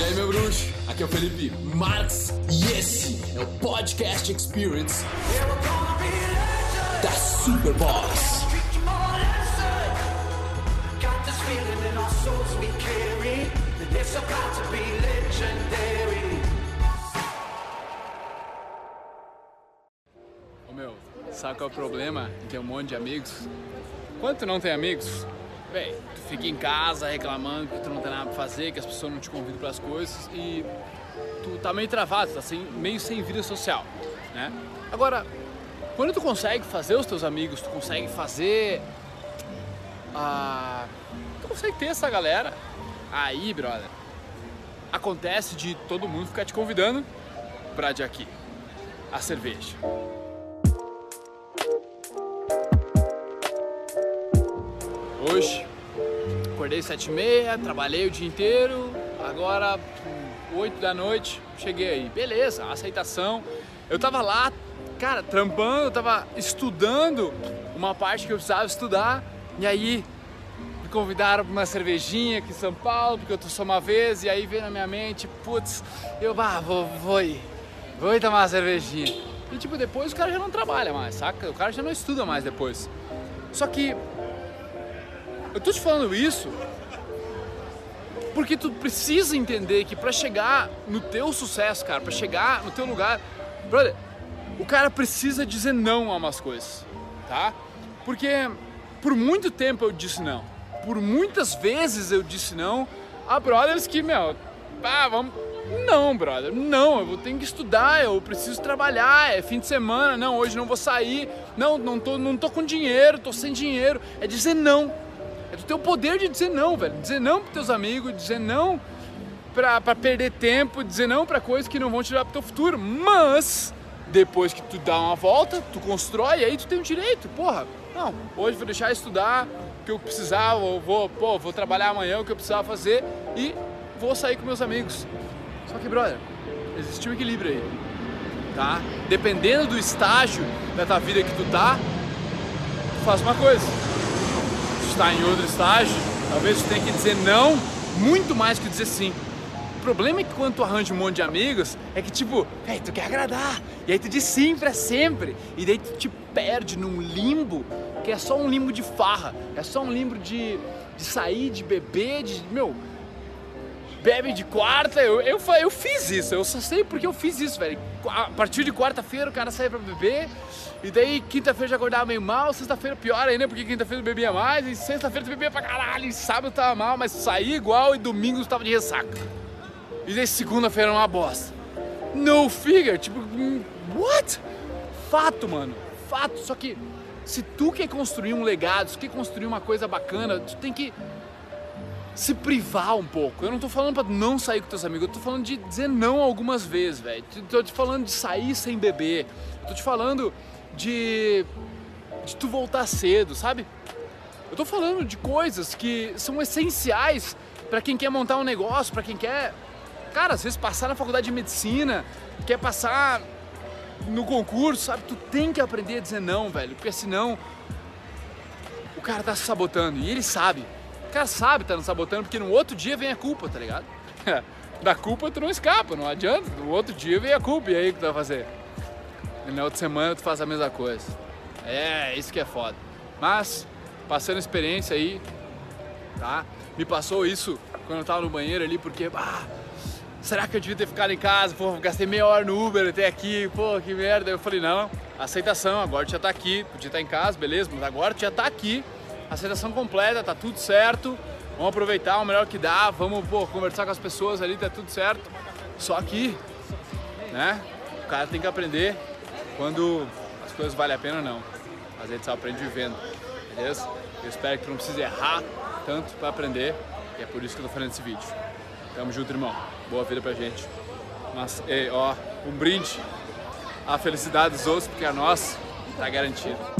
E aí, meu bruxo? Aqui é o Felipe Marx e esse é o Podcast Experience da Superboss. Ô meu, sabe qual é o problema de ter um monte de amigos? Quando tu não tem amigos, bem, tu fica em casa reclamando que tu não tem nada pra fazer, que as pessoas não te convidam para as coisas e tu tá meio travado, tá sem, meio sem vida social, né? Agora, quando tu consegue fazer os teus amigos, tu consegue fazer a... tu consegue ter essa galera, aí, brother, acontece de todo mundo ficar te convidando pra de aqui, a cerveja. Hoje, acordei sete e meia, trabalhei o dia inteiro, agora oito da noite, cheguei aí. Beleza, aceitação. Eu tava lá, cara, trampando, eu tava estudando uma parte que eu precisava estudar, e aí me convidaram pra uma cervejinha aqui em São Paulo, porque eu tô só uma vez, e aí veio na minha mente, putz, eu ah, vou, vou ir, vou ir tomar uma cervejinha. E tipo, depois o cara já não trabalha mais, saca? O cara já não estuda mais depois. Só que eu tô te falando isso porque tu precisa entender que para chegar no teu sucesso, cara, para chegar no teu lugar, brother, o cara precisa dizer não a umas coisas, tá? Porque por muito tempo eu disse não. Por muitas vezes eu disse não a brothers que, meu, ah, vamos não, brother, não, eu vou ter que estudar, eu preciso trabalhar, é fim de semana, não, hoje não vou sair, não, não tô, não tô com dinheiro, tô sem dinheiro. É dizer não. É tu ter o poder de dizer não, velho. Dizer não pros teus amigos, dizer não pra, pra perder tempo, dizer não pra coisas que não vão te levar pro teu futuro. Mas, depois que tu dá uma volta, tu constrói, aí tu tem o direito. Porra, não, hoje vou deixar estudar o que eu precisava, eu vou, pô, vou trabalhar amanhã o que eu precisava fazer e vou sair com meus amigos. Só que, brother, existe um equilíbrio aí, tá? Dependendo do estágio da tua vida que tu tá, tu faz uma coisa está em outro estágio, talvez você tenha que dizer não muito mais que dizer sim. O problema é que quando tu arranja um monte de amigos, é que tipo, hey, tu quer agradar, e aí tu diz sim pra sempre, e daí tu te perde num limbo que é só um limbo de farra, é só um limbo de, de sair, de beber, de. Meu, bebe de quarta, eu, eu, eu fiz isso, eu só sei porque eu fiz isso, velho. A partir de quarta-feira o cara sai pra beber, e daí quinta-feira já acordava meio mal, sexta-feira pior ainda, porque quinta-feira bebia mais, e sexta-feira bebia pra caralho, e sábado tava mal, mas saía igual, e domingo tava de ressaca. E daí segunda-feira uma bosta. No figure, tipo, what? Fato, mano, fato. Só que se tu quer construir um legado, se tu quer construir uma coisa bacana, tu tem que se privar um pouco. Eu não tô falando pra não sair com teus amigos, eu tô falando de dizer não algumas vezes, velho. Tô te falando de sair sem beber. Tô te falando de, de tu voltar cedo, sabe? Eu tô falando de coisas que são essenciais para quem quer montar um negócio, para quem quer, cara, às vezes passar na faculdade de medicina, quer passar no concurso, sabe? Tu tem que aprender a dizer não, velho, porque senão o cara tá se sabotando e ele sabe. O cara sabe tá nos sabotando porque no outro dia vem a culpa, tá ligado? da culpa tu não escapa, não adianta. No outro dia vem a culpa e aí o que tu vai fazer? E na outra semana tu faz a mesma coisa. É, isso que é foda. Mas, passando experiência aí, tá? Me passou isso quando eu tava no banheiro ali, porque, ah, será que eu devia ter ficado em casa? Pô, gastei meia hora no Uber até aqui, pô, que merda. Eu falei, não, aceitação, agora tu já tá aqui, podia estar em casa, beleza, mas agora tu já tá aqui, aceitação completa, tá tudo certo, vamos aproveitar o melhor que dá, vamos, pô, conversar com as pessoas ali, tá tudo certo. Só que, né, o cara tem que aprender quando as coisas valem a pena ou não. Às vezes só aprende vivendo, beleza? Eu espero que tu não precise errar tanto para aprender e é por isso que eu tô fazendo esse vídeo. Tamo junto, irmão. Boa vida pra gente. Mas, ei, ó, um brinde à felicidade dos outros, porque a nossa tá garantida.